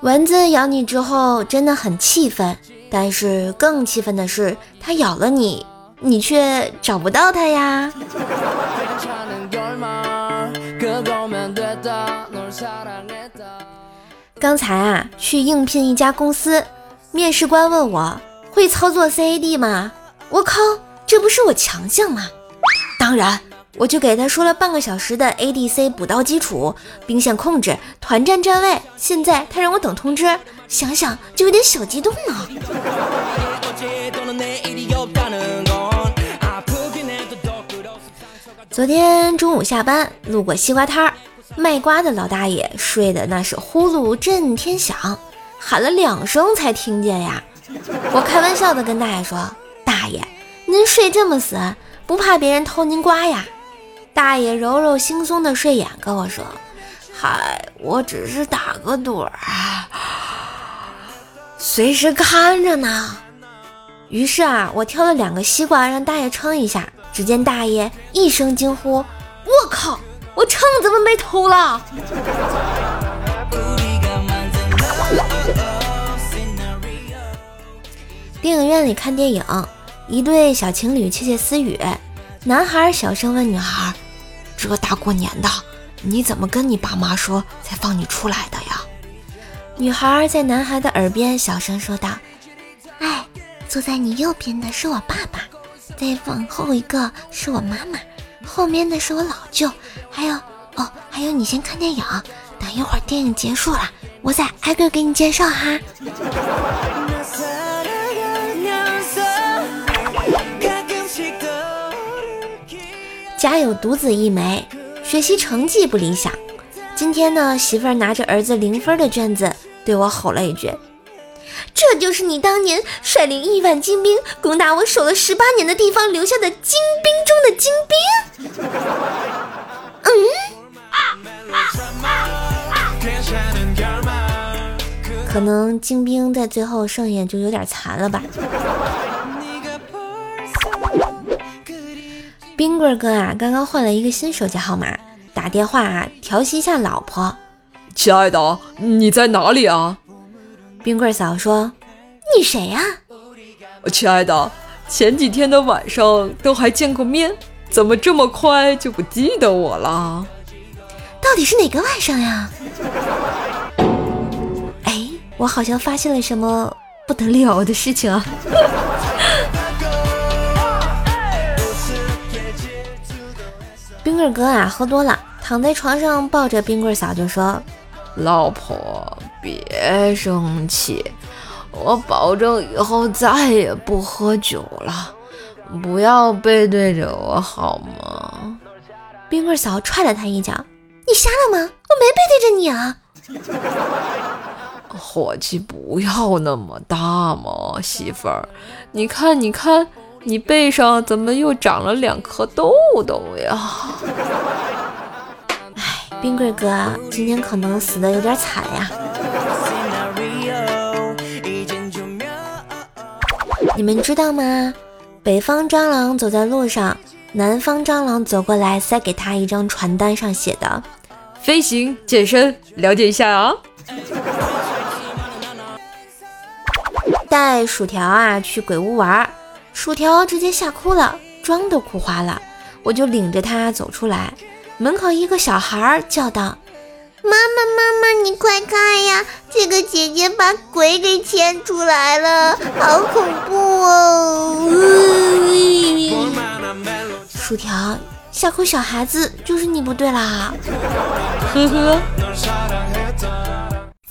蚊子咬你之后真的很气愤，但是更气愤的是，它咬了你，你却找不到它呀。刚才啊，去应聘一家公司，面试官问我会操作 CAD 吗？我靠，这不是我强项吗？当然，我就给他说了半个小时的 ADC 补刀基础、兵线控制、团战站位。现在他让我等通知，想想就有点小激动呢。昨天中午下班路过西瓜摊儿。卖瓜的老大爷睡的那是呼噜震天响，喊了两声才听见呀。我开玩笑的跟大爷说：“大爷，您睡这么死，不怕别人偷您瓜呀？”大爷揉揉惺忪的睡眼跟我说：“嗨，我只是打个盹儿，随时看着呢。”于是啊，我挑了两个西瓜让大爷称一下。只见大爷一声惊呼：“我靠！”我秤怎么被偷了？电影院里看电影，一对小情侣窃窃私语。男孩小声问女孩：“这大过年的，你怎么跟你爸妈说才放你出来的呀？”女孩在男孩的耳边小声说道：“哎，坐在你右边的是我爸爸，再往后一个是我妈妈。”后面的是我老舅，还有哦，还有你先看电影，等一会儿电影结束了，我再挨个给你介绍哈。家有独子一枚，学习成绩不理想。今天呢，媳妇儿拿着儿子零分的卷子对我吼了一句。这就是你当年率领亿万精兵攻打我守了十八年的地方留下的精兵中的精兵。嗯，可能精兵在最后剩下就有点残了吧。冰棍哥啊，刚刚换了一个新手机号码，打电话啊调戏一下老婆。亲爱的，你在哪里啊？冰棍嫂说：“你谁呀？”亲爱的，前几天的晚上都还见过面，怎么这么快就不记得我了？到底是哪个晚上呀？哎，我好像发现了什么不得了的事情啊！冰棍哥啊，喝多了，躺在床上抱着冰棍嫂就说。老婆，别生气，我保证以后再也不喝酒了，不要背对着我好吗？冰棍嫂踹了他一脚，你瞎了吗？我没背对着你啊！火气不要那么大嘛，媳妇儿，你看，你看，你背上怎么又长了两颗痘痘呀？哎冰棍哥今天可能死的有点惨呀！你们知道吗？北方蟑螂走在路上，南方蟑螂走过来，塞给他一张传单，上写的“飞行健身，了解一下啊！”带薯条啊去鬼屋玩，薯条直接吓哭了，妆都哭花了，我就领着他走出来。门口一个小孩叫道：“妈妈，妈妈，你快看呀，这个姐姐把鬼给牵出来了，好恐怖哦！”薯条，吓哭小孩子就是你不对啦，呵呵。